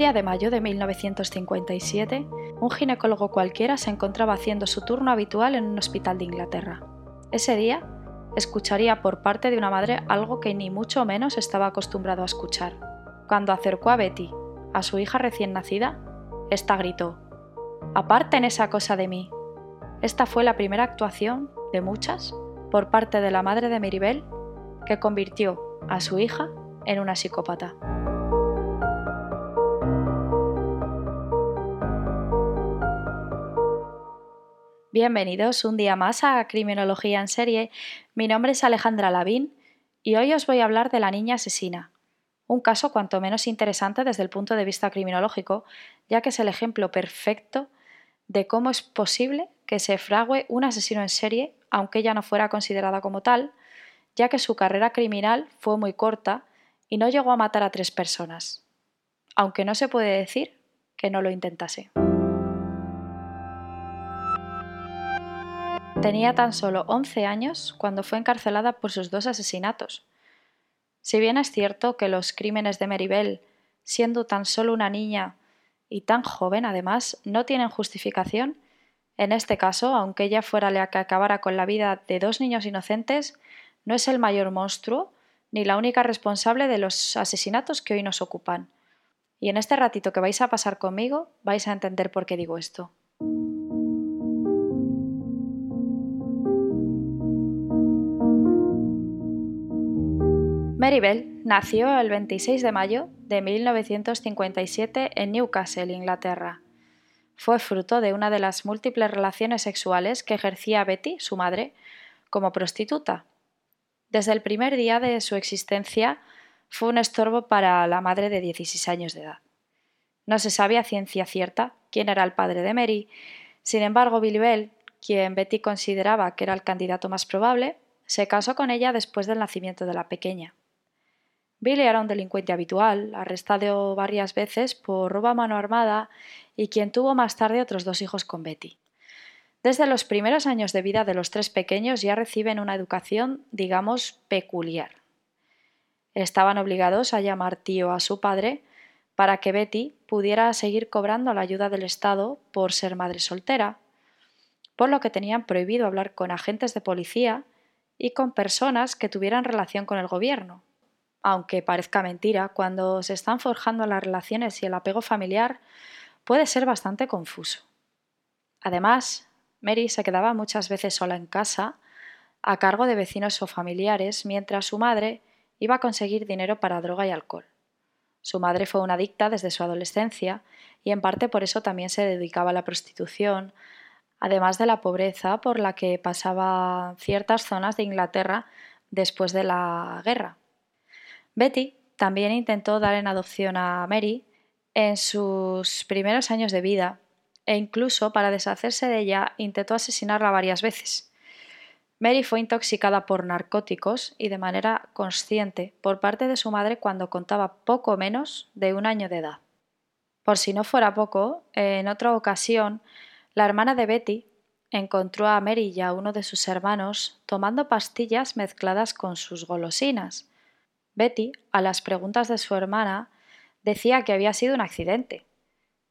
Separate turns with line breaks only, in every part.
día de mayo de 1957, un ginecólogo cualquiera se encontraba haciendo su turno habitual en un hospital de Inglaterra. Ese día, escucharía por parte de una madre algo que ni mucho menos estaba acostumbrado a escuchar. Cuando acercó a Betty, a su hija recién nacida, esta gritó: Aparten esa cosa de mí. Esta fue la primera actuación, de muchas, por parte de la madre de Miribel, que convirtió a su hija en una psicópata. Bienvenidos un día más a Criminología en Serie. Mi nombre es Alejandra Lavín y hoy os voy a hablar de la niña asesina. Un caso cuanto menos interesante desde el punto de vista criminológico, ya que es el ejemplo perfecto de cómo es posible que se frague un asesino en serie, aunque ella no fuera considerada como tal, ya que su carrera criminal fue muy corta y no llegó a matar a tres personas, aunque no se puede decir que no lo intentase. Tenía tan solo 11 años cuando fue encarcelada por sus dos asesinatos. Si bien es cierto que los crímenes de Meribel, siendo tan solo una niña y tan joven además, no tienen justificación, en este caso, aunque ella fuera la que acabara con la vida de dos niños inocentes, no es el mayor monstruo ni la única responsable de los asesinatos que hoy nos ocupan. Y en este ratito que vais a pasar conmigo vais a entender por qué digo esto. Mary Bell nació el 26 de mayo de 1957 en Newcastle, Inglaterra. Fue fruto de una de las múltiples relaciones sexuales que ejercía Betty, su madre, como prostituta. Desde el primer día de su existencia fue un estorbo para la madre de 16 años de edad. No se sabía a ciencia cierta quién era el padre de Mary, sin embargo Billy Bell, quien Betty consideraba que era el candidato más probable, se casó con ella después del nacimiento de la pequeña. Billy era un delincuente habitual, arrestado varias veces por robo a mano armada y quien tuvo más tarde otros dos hijos con Betty. Desde los primeros años de vida de los tres pequeños ya reciben una educación, digamos, peculiar. Estaban obligados a llamar tío a su padre para que Betty pudiera seguir cobrando la ayuda del Estado por ser madre soltera, por lo que tenían prohibido hablar con agentes de policía y con personas que tuvieran relación con el gobierno, aunque parezca mentira, cuando se están forjando las relaciones y el apego familiar, puede ser bastante confuso. Además, Mary se quedaba muchas veces sola en casa, a cargo de vecinos o familiares, mientras su madre iba a conseguir dinero para droga y alcohol. Su madre fue una adicta desde su adolescencia y en parte por eso también se dedicaba a la prostitución, además de la pobreza por la que pasaba ciertas zonas de Inglaterra después de la guerra. Betty también intentó dar en adopción a Mary en sus primeros años de vida e incluso para deshacerse de ella intentó asesinarla varias veces. Mary fue intoxicada por narcóticos y de manera consciente por parte de su madre cuando contaba poco menos de un año de edad. Por si no fuera poco, en otra ocasión, la hermana de Betty encontró a Mary y a uno de sus hermanos tomando pastillas mezcladas con sus golosinas, Betty, a las preguntas de su hermana, decía que había sido un accidente,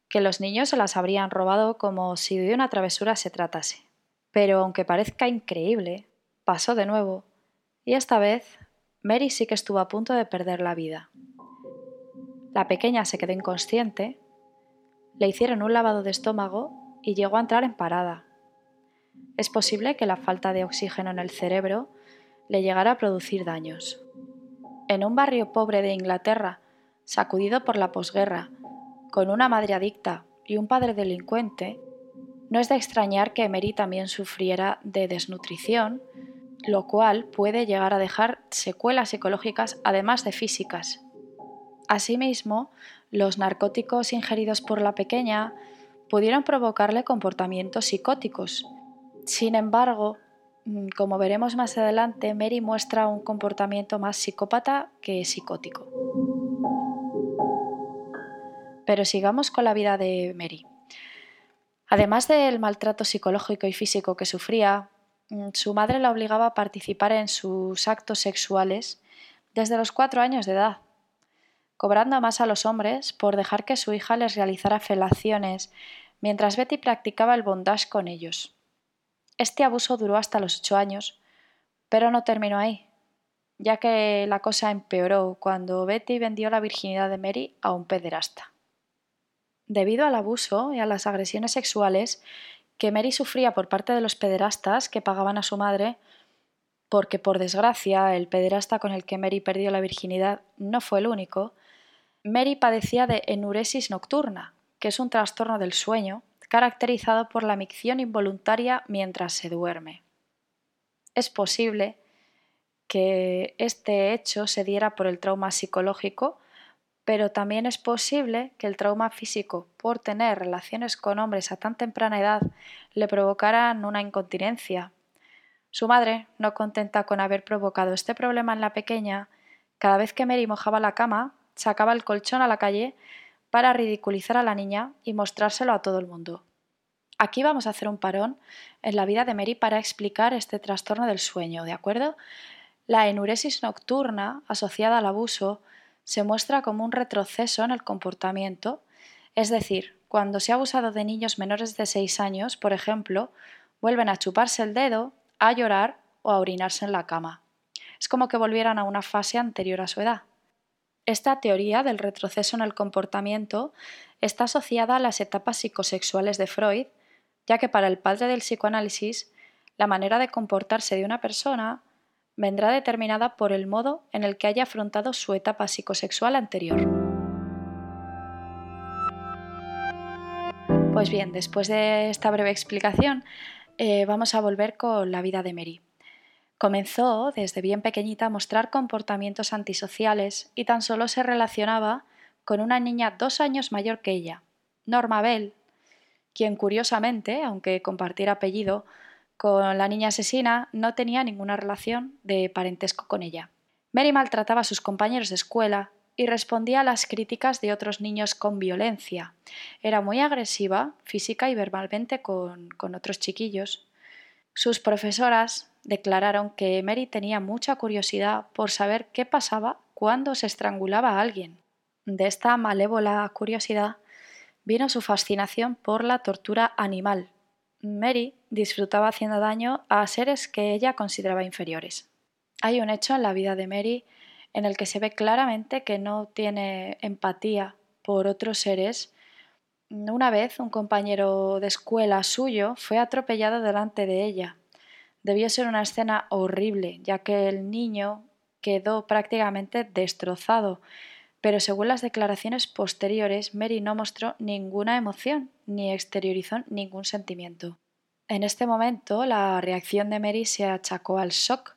que los niños se las habrían robado como si de una travesura se tratase. Pero aunque parezca increíble, pasó de nuevo, y esta vez Mary sí que estuvo a punto de perder la vida. La pequeña se quedó inconsciente, le hicieron un lavado de estómago y llegó a entrar en parada. Es posible que la falta de oxígeno en el cerebro le llegara a producir daños en un barrio pobre de Inglaterra, sacudido por la posguerra, con una madre adicta y un padre delincuente, no es de extrañar que Mary también sufriera de desnutrición, lo cual puede llegar a dejar secuelas psicológicas además de físicas. Asimismo, los narcóticos ingeridos por la pequeña pudieron provocarle comportamientos psicóticos. Sin embargo, como veremos más adelante, Mary muestra un comportamiento más psicópata que psicótico. Pero sigamos con la vida de Mary. Además del maltrato psicológico y físico que sufría, mm, su madre la obligaba a participar en sus actos sexuales desde los cuatro años de edad. cobrando más a los hombres por dejar que su hija les realizara felaciones mientras Betty practicaba el bondage con ellos. Este abuso duró hasta los ocho años, pero no terminó ahí, ya que la cosa empeoró cuando Betty vendió la virginidad de Mary a un pederasta. Debido al abuso y a las agresiones sexuales que Mary sufría por parte de los pederastas que pagaban a su madre, porque por desgracia el pederasta con el que Mary perdió la virginidad no fue el único, Mary padecía de enuresis nocturna, que es un trastorno del sueño caracterizado por la micción involuntaria mientras se duerme. Es posible que este hecho se diera por el trauma psicológico, pero también es posible que el trauma físico por tener relaciones con hombres a tan temprana edad le provocaran una incontinencia. Su madre, no contenta con haber provocado este problema en la pequeña, cada vez que Mary mojaba la cama, sacaba el colchón a la calle para ridiculizar a la niña y mostrárselo a todo el mundo. Aquí vamos a hacer un parón en la vida de Mary para explicar este trastorno del sueño, ¿de acuerdo? La enuresis nocturna asociada al abuso se muestra como un retroceso en el comportamiento, es decir, cuando se ha abusado de niños menores de 6 años, por ejemplo, vuelven a chuparse el dedo, a llorar o a orinarse en la cama. Es como que volvieran a una fase anterior a su edad. Esta teoría del retroceso en el comportamiento está asociada a las etapas psicosexuales de Freud, ya que para el padre del psicoanálisis, la manera de comportarse de una persona vendrá determinada por el modo en el que haya afrontado su etapa psicosexual anterior. Pues bien, después de esta breve explicación, eh, vamos a volver con la vida de Mary. Comenzó desde bien pequeñita a mostrar comportamientos antisociales y tan solo se relacionaba con una niña dos años mayor que ella, Norma Bell, quien curiosamente, aunque compartiera apellido con la niña asesina, no tenía ninguna relación de parentesco con ella. Mary maltrataba a sus compañeros de escuela y respondía a las críticas de otros niños con violencia. Era muy agresiva física y verbalmente con, con otros chiquillos. Sus profesoras declararon que Mary tenía mucha curiosidad por saber qué pasaba cuando se estrangulaba a alguien. De esta malévola curiosidad vino su fascinación por la tortura animal. Mary disfrutaba haciendo daño a seres que ella consideraba inferiores. Hay un hecho en la vida de Mary en el que se ve claramente que no tiene empatía por otros seres. Una vez un compañero de escuela suyo fue atropellado delante de ella Debió ser una escena horrible, ya que el niño quedó prácticamente destrozado, pero según las declaraciones posteriores, Mary no mostró ninguna emoción ni exteriorizó ningún sentimiento. En este momento, la reacción de Mary se achacó al shock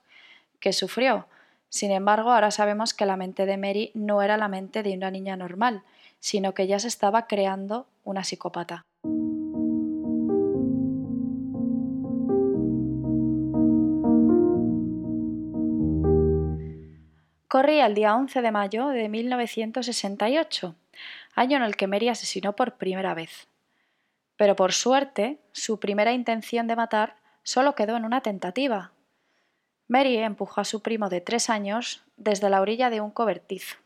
que sufrió. Sin embargo, ahora sabemos que la mente de Mary no era la mente de una niña normal, sino que ya se estaba creando una psicópata. Corría el día 11 de mayo de 1968, año en el que Mary asesinó por primera vez. Pero por suerte, su primera intención de matar solo quedó en una tentativa. Mary empujó a su primo de tres años desde la orilla de un cobertizo.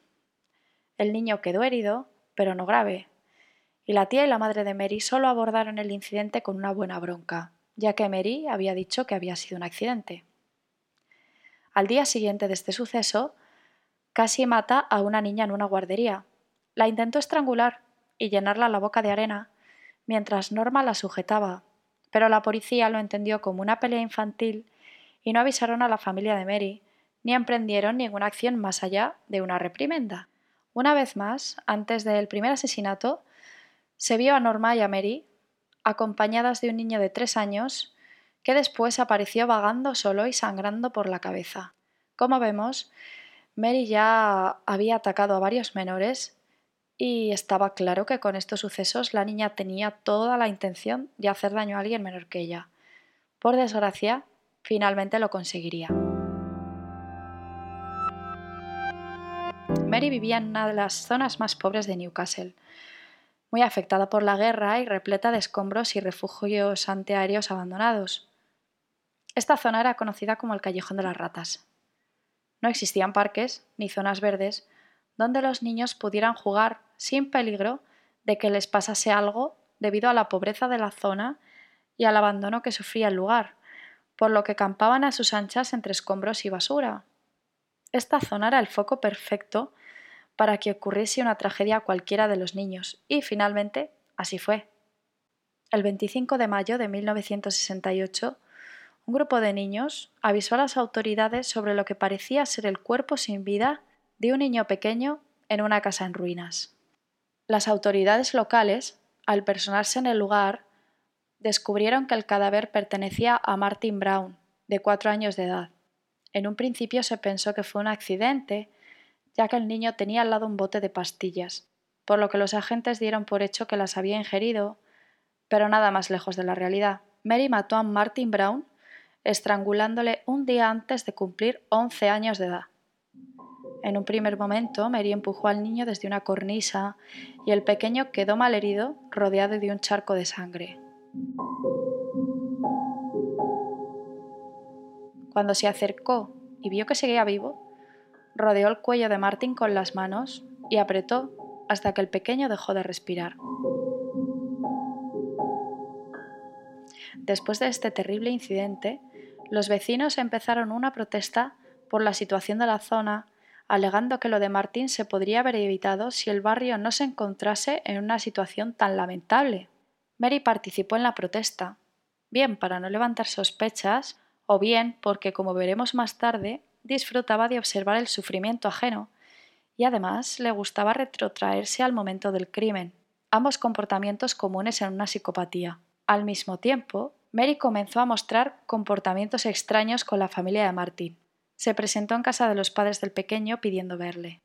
El niño quedó herido, pero no grave, y la tía y la madre de Mary solo abordaron el incidente con una buena bronca, ya que Mary había dicho que había sido un accidente. Al día siguiente de este suceso, Casi mata a una niña en una guardería. La intentó estrangular y llenarla la boca de arena, mientras Norma la sujetaba, pero la policía lo entendió como una pelea infantil y no avisaron a la familia de Mary, ni emprendieron ninguna acción más allá de una reprimenda. Una vez más, antes del primer asesinato, se vio a Norma y a Mary, acompañadas de un niño de tres años, que después apareció vagando solo y sangrando por la cabeza. Como vemos, Mary ya había atacado a varios menores y estaba claro que con estos sucesos la niña tenía toda la intención de hacer daño a alguien menor que ella. Por desgracia, finalmente lo conseguiría. Mary vivía en una de las zonas más pobres de Newcastle, muy afectada por la guerra y repleta de escombros y refugios antiaéreos abandonados. Esta zona era conocida como el Callejón de las Ratas. No existían parques ni zonas verdes donde los niños pudieran jugar sin peligro de que les pasase algo debido a la pobreza de la zona y al abandono que sufría el lugar, por lo que campaban a sus anchas entre escombros y basura. Esta zona era el foco perfecto para que ocurriese una tragedia a cualquiera de los niños, y finalmente así fue. El 25 de mayo de 1968, un grupo de niños avisó a las autoridades sobre lo que parecía ser el cuerpo sin vida de un niño pequeño en una casa en ruinas. Las autoridades locales, al personarse en el lugar, descubrieron que el cadáver pertenecía a Martin Brown, de cuatro años de edad. En un principio se pensó que fue un accidente, ya que el niño tenía al lado un bote de pastillas, por lo que los agentes dieron por hecho que las había ingerido, pero nada más lejos de la realidad. Mary mató a Martin Brown estrangulándole un día antes de cumplir 11 años de edad. En un primer momento, Mary empujó al niño desde una cornisa y el pequeño quedó malherido, rodeado de un charco de sangre. Cuando se acercó y vio que seguía vivo, rodeó el cuello de Martin con las manos y apretó hasta que el pequeño dejó de respirar. Después de este terrible incidente, los vecinos empezaron una protesta por la situación de la zona, alegando que lo de Martín se podría haber evitado si el barrio no se encontrase en una situación tan lamentable. Mary participó en la protesta, bien para no levantar sospechas, o bien porque, como veremos más tarde, disfrutaba de observar el sufrimiento ajeno, y además le gustaba retrotraerse al momento del crimen, ambos comportamientos comunes en una psicopatía. Al mismo tiempo, Mary comenzó a mostrar comportamientos extraños con la familia de Martin. Se presentó en casa de los padres del pequeño pidiendo verle.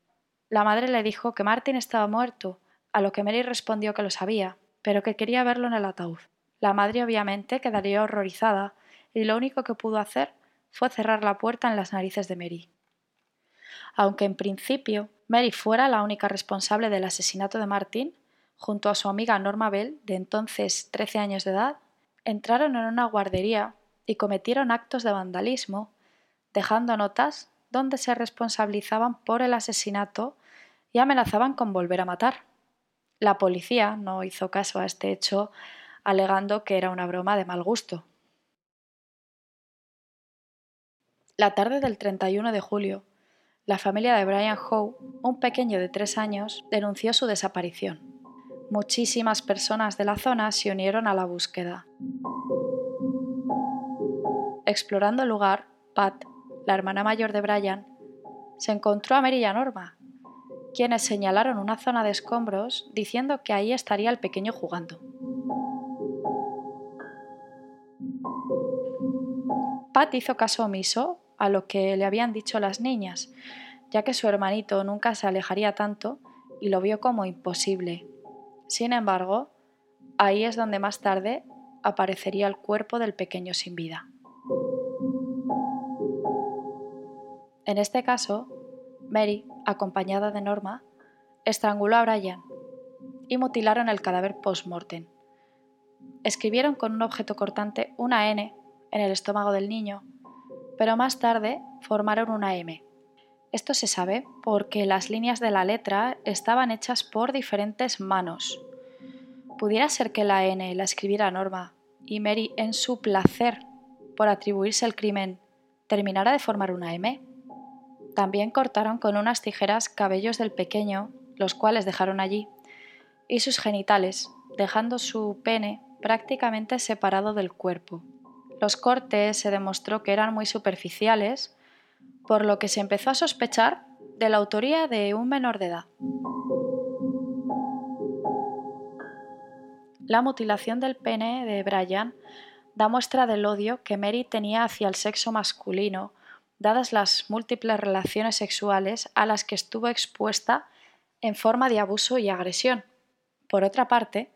La madre le dijo que Martin estaba muerto, a lo que Mary respondió que lo sabía, pero que quería verlo en el ataúd. La madre obviamente quedaría horrorizada y lo único que pudo hacer fue cerrar la puerta en las narices de Mary. Aunque en principio Mary fuera la única responsable del asesinato de Martin, junto a su amiga Norma Bell, de entonces 13 años de edad, entraron en una guardería y cometieron actos de vandalismo, dejando notas donde se responsabilizaban por el asesinato y amenazaban con volver a matar. La policía no hizo caso a este hecho, alegando que era una broma de mal gusto. La tarde del 31 de julio, la familia de Brian Howe, un pequeño de tres años, denunció su desaparición muchísimas personas de la zona se unieron a la búsqueda. Explorando el lugar, Pat, la hermana mayor de Brian, se encontró a Mary y a Norma, quienes señalaron una zona de escombros diciendo que ahí estaría el pequeño jugando. Pat hizo caso omiso a lo que le habían dicho las niñas, ya que su hermanito nunca se alejaría tanto y lo vio como imposible, sin embargo, ahí es donde más tarde aparecería el cuerpo del pequeño sin vida. En este caso, Mary, acompañada de Norma, estranguló a Brian y mutilaron el cadáver post-mortem. Escribieron con un objeto cortante una N en el estómago del niño, pero más tarde formaron una M. Esto se sabe porque las líneas de la letra estaban hechas por diferentes manos. Pudiera ser que la N la escribiera Norma y Mary, en su placer por atribuirse el crimen, terminara de formar una M. También cortaron con unas tijeras cabellos del pequeño, los cuales dejaron allí, y sus genitales, dejando su pene prácticamente separado del cuerpo. Los cortes se demostró que eran muy superficiales, por lo que se empezó a sospechar de la autoría de un menor de edad. La mutilación del pene de Brian da muestra del odio que Mary tenía hacia el sexo masculino, dadas las múltiples relaciones sexuales a las que estuvo expuesta en forma de abuso y agresión. Por otra parte,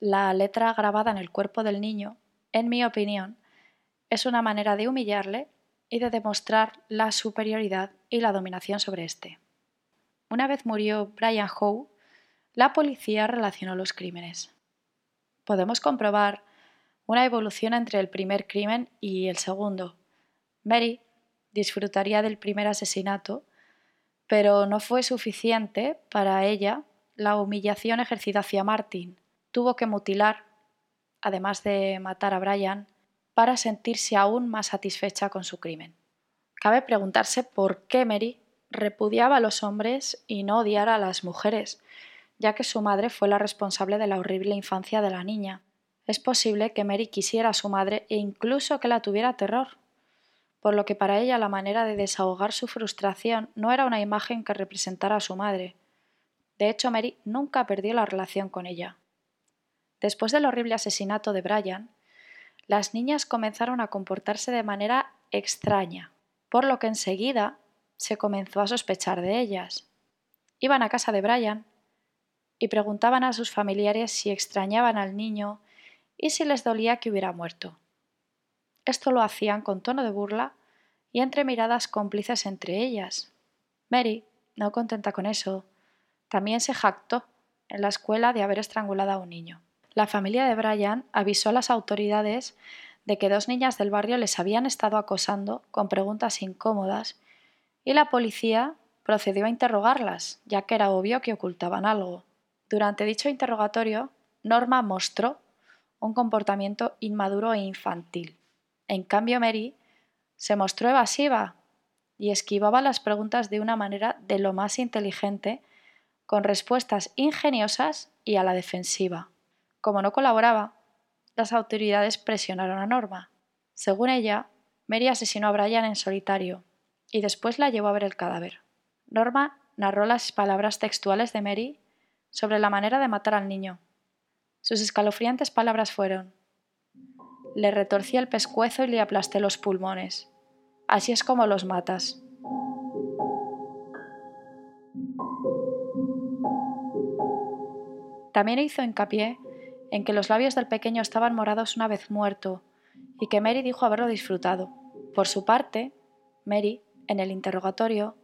la letra grabada en el cuerpo del niño, en mi opinión, es una manera de humillarle y de demostrar la superioridad y la dominación sobre éste. Una vez murió Brian Howe, la policía relacionó los crímenes. Podemos comprobar una evolución entre el primer crimen y el segundo. Mary disfrutaría del primer asesinato, Pero no fue suficiente para ella la humillación ejercida hacia Martin. Tuvo que mutilar, además de matar a Brian, para sentirse aún más satisfecha con su crimen. Cabe preguntarse por qué Mary repudiaba a los hombres y no odiara a las mujeres, ya que su madre fue la responsable de la horrible infancia de la niña. Es posible que Mary quisiera a su madre e incluso que la tuviera terror, por lo que para ella la manera de desahogar su frustración no era una imagen que representara a su madre. De hecho, Mary nunca perdió la relación con ella. Después del horrible asesinato de Brian, las niñas comenzaron a comportarse de manera extraña, por lo que enseguida se comenzó a sospechar de ellas. Iban a casa de Brian y preguntaban a sus familiares si extrañaban al niño y si les dolía que hubiera muerto. Esto lo hacían con tono de burla y entre miradas cómplices entre ellas. Mary, no contenta con eso, también se jactó en la escuela de haber estrangulado a un niño. La familia de Brian avisó a las autoridades de que dos niñas del barrio les habían estado acosando con preguntas incómodas y la policía procedió a interrogarlas, ya que era obvio que ocultaban algo. Durante dicho interrogatorio, Norma mostró un comportamiento inmaduro e infantil. En cambio, Mary se mostró evasiva y esquivaba las preguntas de una manera de lo más inteligente, con respuestas ingeniosas y a la defensiva. Como no colaboraba, las autoridades presionaron a Norma. Según ella, Mary asesinó a Brian en solitario, y después la llevó a ver el cadáver. Norma narró las palabras textuales de Mary sobre la manera de matar al niño. Sus escalofriantes palabras fueron Le retorcí el pescuezo y le aplasté los pulmones. Así es como los matas. También hizo hincapié en que los labios del pequeño estaban morados una vez muerto, y que Mary dijo haberlo disfrutado. Por su parte, Mary en el interrogatorio,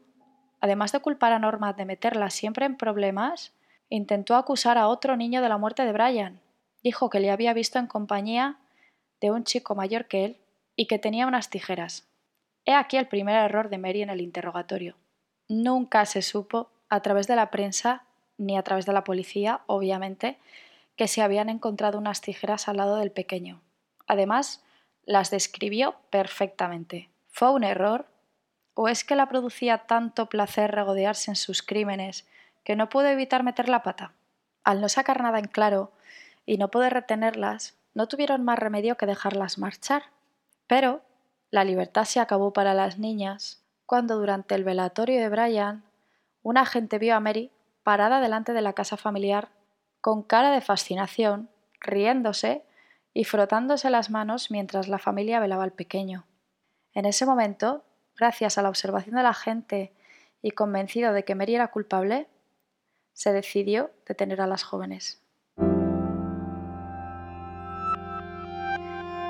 además de culpar a Norma de meterla siempre en problemas, intentó acusar a otro niño de la muerte de Brian. Dijo que le había visto en compañía de un chico mayor que él y que tenía unas tijeras. He aquí el primer error de Mary en el interrogatorio. Nunca se supo, a través de la prensa, ni a través de la policía, obviamente, que se habían encontrado unas tijeras al lado del pequeño. Además, las describió perfectamente. Fue un error ¿O es que la producía tanto placer regodearse en sus crímenes que no pudo evitar meter la pata? Al no sacar nada en claro y no poder retenerlas, no tuvieron más remedio que dejarlas marchar. Pero la libertad se acabó para las niñas cuando durante el velatorio de Brian un agente vio a Mary parada delante de la casa familiar con cara de fascinación, riéndose y frotándose las manos mientras la familia velaba al pequeño. En ese momento gracias a la observación de la gente y convencido de que Mary era culpable, se decidió detener a las jóvenes.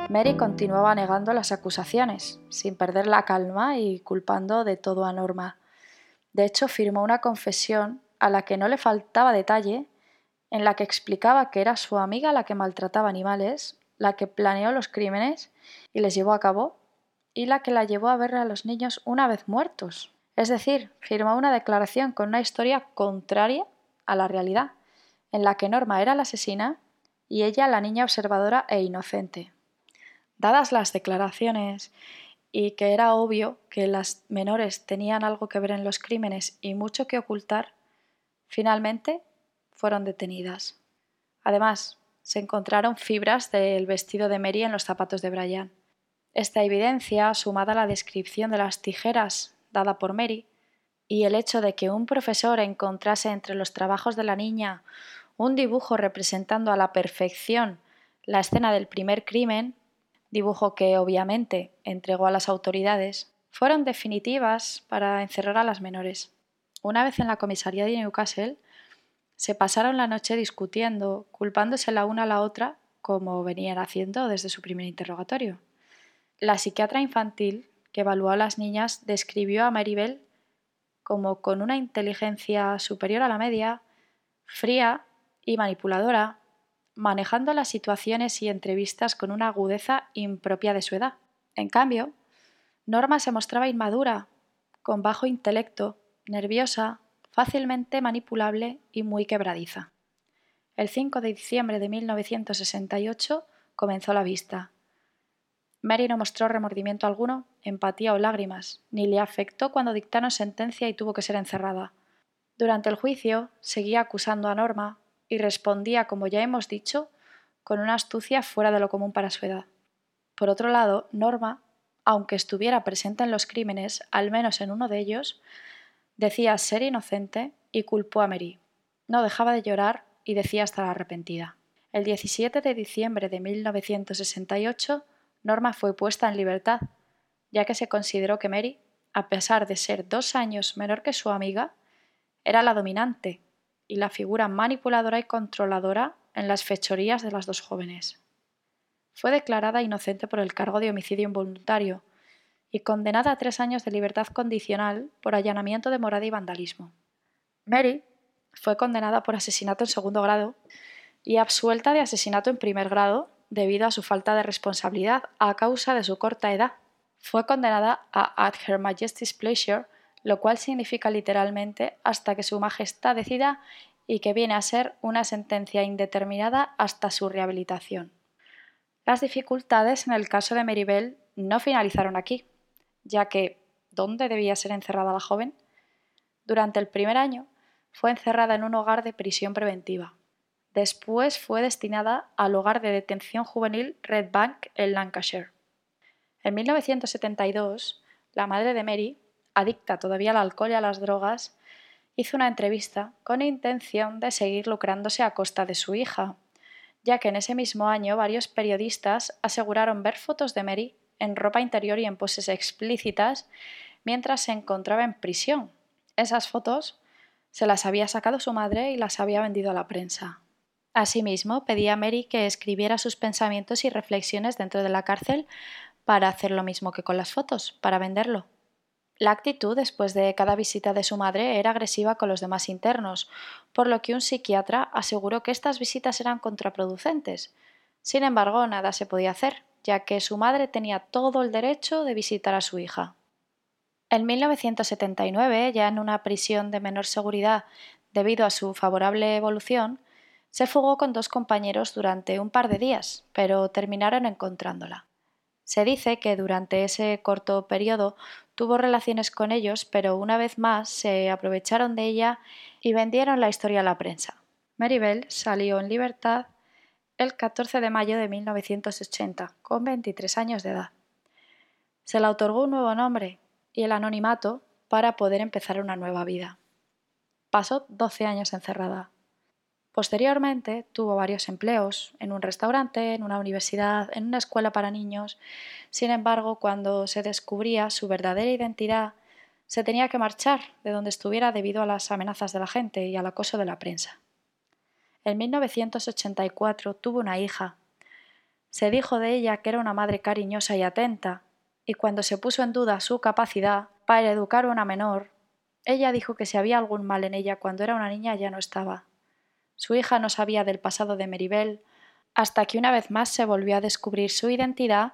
Mary continuaba negando las acusaciones, sin perder la calma y culpando de todo a Norma. De hecho, firmó una confesión a la que no le faltaba detalle, en la que explicaba que era su amiga la que maltrataba animales, la que planeó los crímenes y les llevó a cabo, y la que la llevó a ver a los niños una vez muertos. Es decir, firmó una declaración con una historia contraria a la realidad, en la que Norma era la asesina y ella la niña observadora e inocente. Dadas las declaraciones y que era obvio que las menores tenían algo que ver en los crímenes y mucho que ocultar, finalmente fueron detenidas. Además, se encontraron fibras del vestido de Mary en los zapatos de Brian. Esta evidencia, sumada a la descripción de las tijeras dada por Mary, y el hecho de que un profesor encontrase entre los trabajos de la niña un dibujo representando a la perfección la escena del primer crimen, dibujo que obviamente entregó a las autoridades, fueron definitivas para encerrar a las menores. Una vez en la comisaría de Newcastle, se pasaron la noche discutiendo, culpándose la una a la otra, como venían haciendo desde su primer interrogatorio. La psiquiatra infantil que evaluó a las niñas describió a Maribel como con una inteligencia superior a la media, fría y manipuladora, manejando las situaciones y entrevistas con una agudeza impropia de su edad. En cambio, Norma se mostraba inmadura, con bajo intelecto, nerviosa, fácilmente manipulable y muy quebradiza. El 5 de diciembre de 1968 comenzó la vista. Mary no mostró remordimiento alguno, empatía o lágrimas, ni le afectó cuando dictaron sentencia y tuvo que ser encerrada. Durante el juicio seguía acusando a Norma y respondía, como ya hemos dicho, con una astucia fuera de lo común para su edad. Por otro lado, Norma, aunque estuviera presente en los crímenes, al menos en uno de ellos, decía ser inocente y culpó a Mary. No dejaba de llorar y decía estar arrepentida. El 17 de diciembre de 1968, Norma fue puesta en libertad, ya que se consideró que Mary, a pesar de ser dos años menor que su amiga, era la dominante y la figura manipuladora y controladora en las fechorías de las dos jóvenes. Fue declarada inocente por el cargo de homicidio involuntario y condenada a tres años de libertad condicional por allanamiento de morada y vandalismo. Mary fue condenada por asesinato en segundo grado y absuelta de asesinato en primer grado debido a su falta de responsabilidad a causa de su corta edad. Fue condenada a At Her Majesty's Pleasure, lo cual significa literalmente hasta que Su Majestad decida y que viene a ser una sentencia indeterminada hasta su rehabilitación. Las dificultades en el caso de Bell no finalizaron aquí, ya que ¿dónde debía ser encerrada la joven? Durante el primer año fue encerrada en un hogar de prisión preventiva. Después fue destinada al hogar de detención juvenil Red Bank en Lancashire. En 1972, la madre de Mary, adicta todavía al alcohol y a las drogas, hizo una entrevista con intención de seguir lucrándose a costa de su hija, ya que en ese mismo año varios periodistas aseguraron ver fotos de Mary en ropa interior y en poses explícitas mientras se encontraba en prisión. Esas fotos se las había sacado su madre y las había vendido a la prensa. Asimismo, pedía a Mary que escribiera sus pensamientos y reflexiones dentro de la cárcel para hacer lo mismo que con las fotos, para venderlo. La actitud después de cada visita de su madre era agresiva con los demás internos, por lo que un psiquiatra aseguró que estas visitas eran contraproducentes. Sin embargo, nada se podía hacer, ya que su madre tenía todo el derecho de visitar a su hija. En 1979, ya en una prisión de menor seguridad debido a su favorable evolución, se fugó con dos compañeros durante un par de días, pero terminaron encontrándola. Se dice que durante ese corto periodo tuvo relaciones con ellos, pero una vez más se aprovecharon de ella y vendieron la historia a la prensa. Bell salió en libertad el 14 de mayo de 1980, con 23 años de edad. Se le otorgó un nuevo nombre y el anonimato para poder empezar una nueva vida. Pasó 12 años encerrada. Posteriormente tuvo varios empleos en un restaurante, en una universidad, en una escuela para niños. Sin embargo, cuando se descubría su verdadera identidad, se tenía que marchar de donde estuviera debido a las amenazas de la gente y al acoso de la prensa. En 1984 tuvo una hija. Se dijo de ella que era una madre cariñosa y atenta, y cuando se puso en duda su capacidad para educar a una menor, ella dijo que si había algún mal en ella cuando era una niña ya no estaba. Su hija no sabía del pasado de Meribel hasta que una vez más se volvió a descubrir su identidad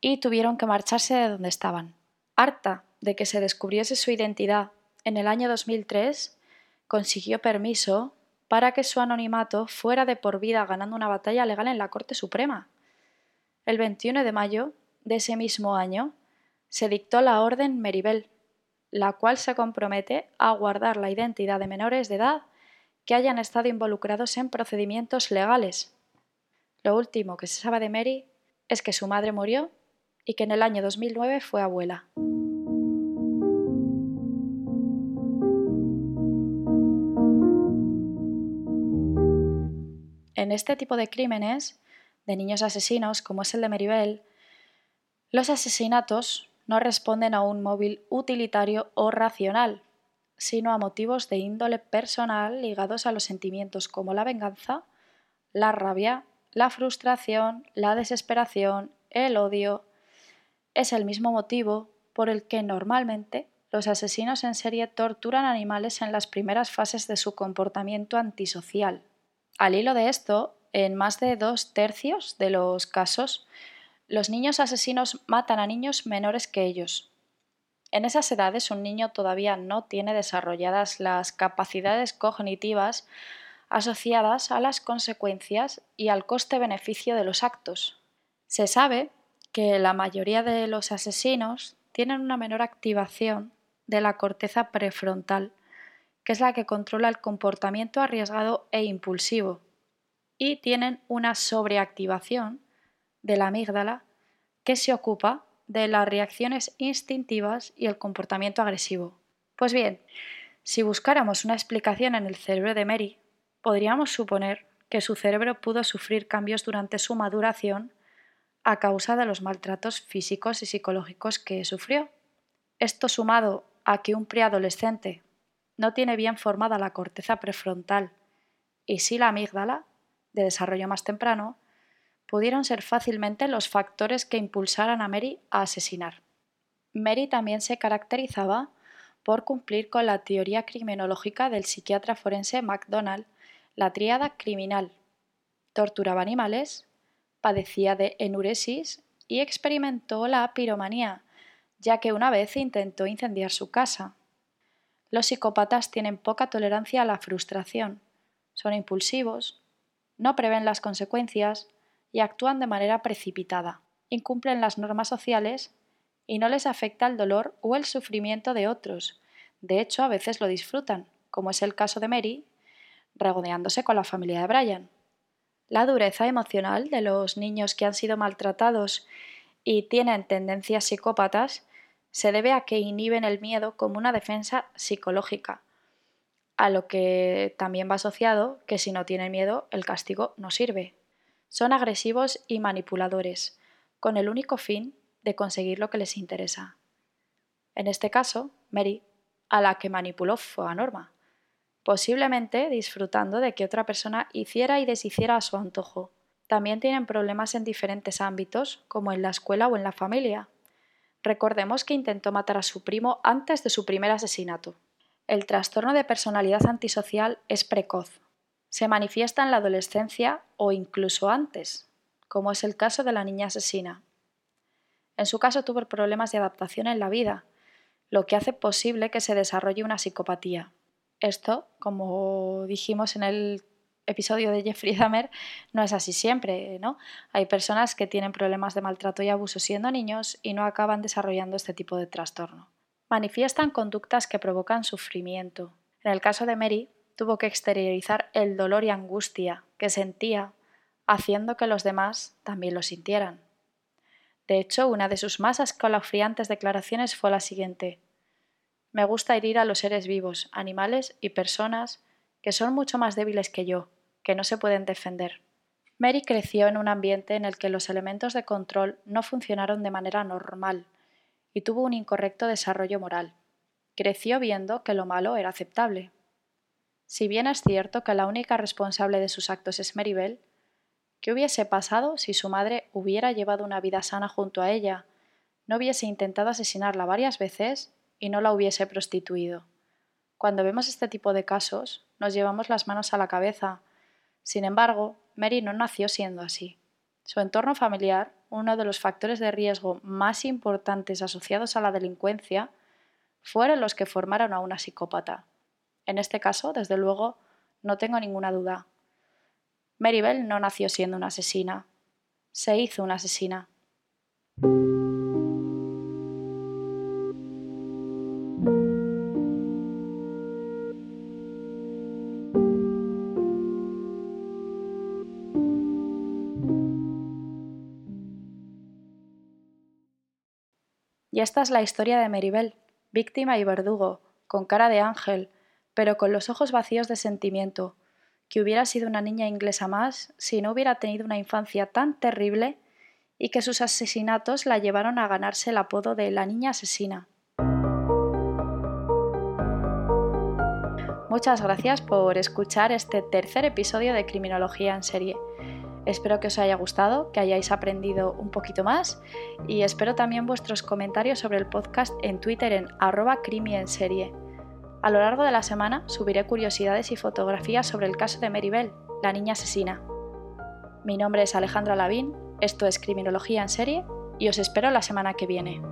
y tuvieron que marcharse de donde estaban. Harta de que se descubriese su identidad en el año 2003, consiguió permiso para que su anonimato fuera de por vida ganando una batalla legal en la Corte Suprema. El 21 de mayo de ese mismo año se dictó la Orden Meribel, la cual se compromete a guardar la identidad de menores de edad que hayan estado involucrados en procedimientos legales. Lo último que se sabe de Mary es que su madre murió y que en el año 2009 fue abuela. En este tipo de crímenes, de niños asesinos, como es el de Meribel, los asesinatos no responden a un móvil utilitario o racional, sino a motivos de índole personal ligados a los sentimientos como la venganza, la rabia, la frustración, la desesperación, el odio. Es el mismo motivo por el que normalmente los asesinos en serie torturan animales en las primeras fases de su comportamiento antisocial. Al hilo de esto, en más de dos tercios de los casos, los niños asesinos matan a niños menores que ellos. En esas edades un niño todavía no tiene desarrolladas las capacidades cognitivas asociadas a las consecuencias y al coste-beneficio de los actos. Se sabe que la mayoría de los asesinos tienen una menor activación de la corteza prefrontal, que es la que controla el comportamiento arriesgado e impulsivo, y tienen una sobreactivación de la amígdala que se ocupa de las reacciones instintivas y el comportamiento agresivo. Pues bien, si buscáramos una explicación en el cerebro de Mary, podríamos suponer que su cerebro pudo sufrir cambios durante su maduración a causa de los maltratos físicos y psicológicos que sufrió. Esto sumado a que un preadolescente no tiene bien formada la corteza prefrontal y sí la amígdala, de desarrollo más temprano, pudieron ser fácilmente los factores que impulsaran a Mary a asesinar. Mary también se caracterizaba por cumplir con la teoría criminológica del psiquiatra forense MacDonald, la tríada criminal. Torturaba animales, padecía de enuresis y experimentó la piromanía, ya que una vez intentó incendiar su casa. Los psicópatas tienen poca tolerancia a la frustración, son impulsivos, no prevén las consecuencias y actúan de manera precipitada, incumplen las normas sociales y no les afecta el dolor o el sufrimiento de otros. De hecho, a veces lo disfrutan, como es el caso de Mary, regodeándose con la familia de Brian. La dureza emocional de los niños que han sido maltratados y tienen tendencias psicópatas se debe a que inhiben el miedo como una defensa psicológica, a lo que también va asociado que si no tienen miedo el castigo no sirve. Son agresivos y manipuladores, con el único fin de conseguir lo que les interesa. En este caso, Mary, a la que manipuló fue a Norma, posiblemente disfrutando de que otra persona hiciera y deshiciera a su antojo. También tienen problemas en diferentes ámbitos, como en la escuela o en la familia. Recordemos que intentó matar a su primo antes de su primer asesinato. El trastorno de personalidad antisocial es precoz. Se manifiesta en la adolescencia o incluso antes, como es el caso de la niña asesina. En su caso tuvo problemas de adaptación en la vida, lo que hace posible que se desarrolle una psicopatía. Esto, como dijimos en el episodio de Jeffrey Dahmer, no es así siempre, ¿no? Hay personas que tienen problemas de maltrato y abuso siendo niños y no acaban desarrollando este tipo de trastorno. Manifiestan conductas que provocan sufrimiento. En el caso de Mary, tuvo que exteriorizar el dolor y angustia que sentía, haciendo que los demás también lo sintieran. De hecho, una de sus más escalofriantes declaraciones fue la siguiente. Me gusta herir a los seres vivos, animales y personas que son mucho más débiles que yo, que no se pueden defender. Mary creció en un ambiente en el que los elementos de control no funcionaron de manera normal y tuvo un incorrecto desarrollo moral. Creció viendo que lo malo era aceptable. Si bien es cierto que la única responsable de sus actos es Bell, ¿qué hubiese pasado si su madre hubiera llevado una vida sana junto a ella, no hubiese intentado asesinarla varias veces y no la hubiese prostituido? Cuando vemos este tipo de casos, nos llevamos las manos a la cabeza sin embargo, Mary no nació siendo así. Su entorno familiar, uno de los factores de riesgo más importantes asociados a la delincuencia, fueron los que formaron a una psicópata. En este caso, desde luego, no tengo ninguna duda. Mary Bell no nació siendo una asesina, se hizo una asesina. Y esta es la historia de Meribel, víctima y verdugo, con cara de ángel, pero con los ojos vacíos de sentimiento, que hubiera sido una niña inglesa más si no hubiera tenido una infancia tan terrible y que sus asesinatos la llevaron a ganarse el apodo de la niña asesina. Muchas gracias por escuchar este tercer episodio de Criminología en serie. Espero que os haya gustado, que hayáis aprendido un poquito más y espero también vuestros comentarios sobre el podcast en Twitter en arroba serie. A lo largo de la semana subiré curiosidades y fotografías sobre el caso de Bell, la niña asesina. Mi nombre es Alejandra Lavín, esto es Criminología en serie y os espero la semana que viene.